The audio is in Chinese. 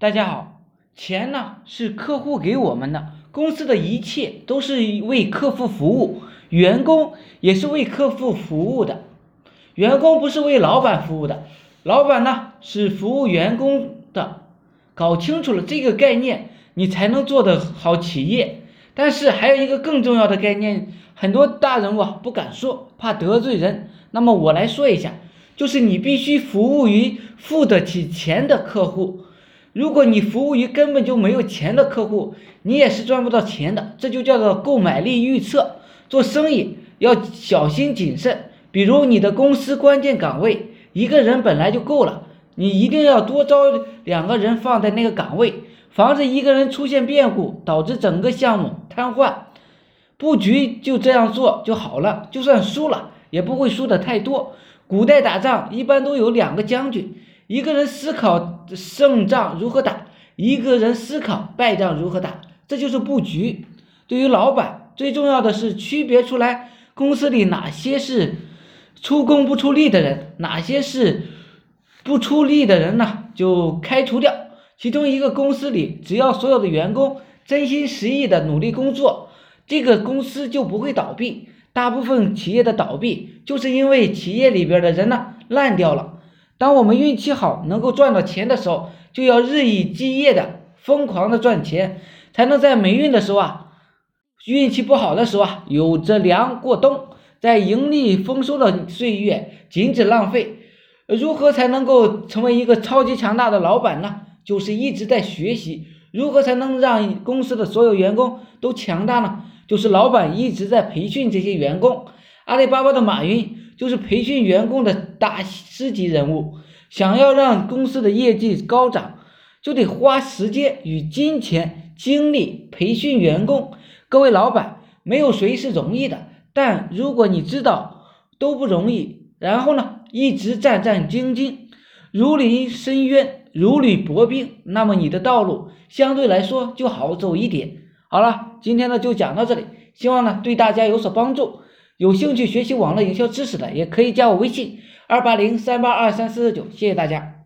大家好，钱呢是客户给我们的，公司的一切都是为客户服务，员工也是为客户服务的。员工不是为老板服务的，老板呢是服务员工的。搞清楚了这个概念，你才能做得好企业。但是还有一个更重要的概念，很多大人物不敢说，怕得罪人。那么我来说一下，就是你必须服务于付得起钱的客户。如果你服务于根本就没有钱的客户，你也是赚不到钱的。这就叫做购买力预测。做生意要小心谨慎。比如你的公司关键岗位，一个人本来就够了，你一定要多招两个人放在那个岗位，防止一个人出现变故，导致整个项目瘫痪。布局就这样做就好了，就算输了也不会输的太多。古代打仗一般都有两个将军。一个人思考胜仗如何打，一个人思考败仗如何打，这就是布局。对于老板，最重要的是区别出来公司里哪些是出工不出力的人，哪些是不出力的人呢？就开除掉。其中一个公司里，只要所有的员工真心实意的努力工作，这个公司就不会倒闭。大部分企业的倒闭，就是因为企业里边的人呢烂掉了。当我们运气好，能够赚到钱的时候，就要日以继夜的疯狂的赚钱，才能在霉运的时候啊，运气不好的时候啊，有着粮过冬，在盈利丰收的岁月禁止浪费。如何才能够成为一个超级强大的老板呢？就是一直在学习。如何才能让公司的所有员工都强大呢？就是老板一直在培训这些员工。阿里巴巴的马云。就是培训员工的大师级人物，想要让公司的业绩高涨，就得花时间与金钱、精力培训员工。各位老板，没有谁是容易的，但如果你知道都不容易，然后呢，一直战战兢兢，如临深渊，如履薄冰，那么你的道路相对来说就好走一点。好了，今天呢就讲到这里，希望呢对大家有所帮助。有兴趣学习网络营销知识的，也可以加我微信二八零三八二三四四九，谢谢大家。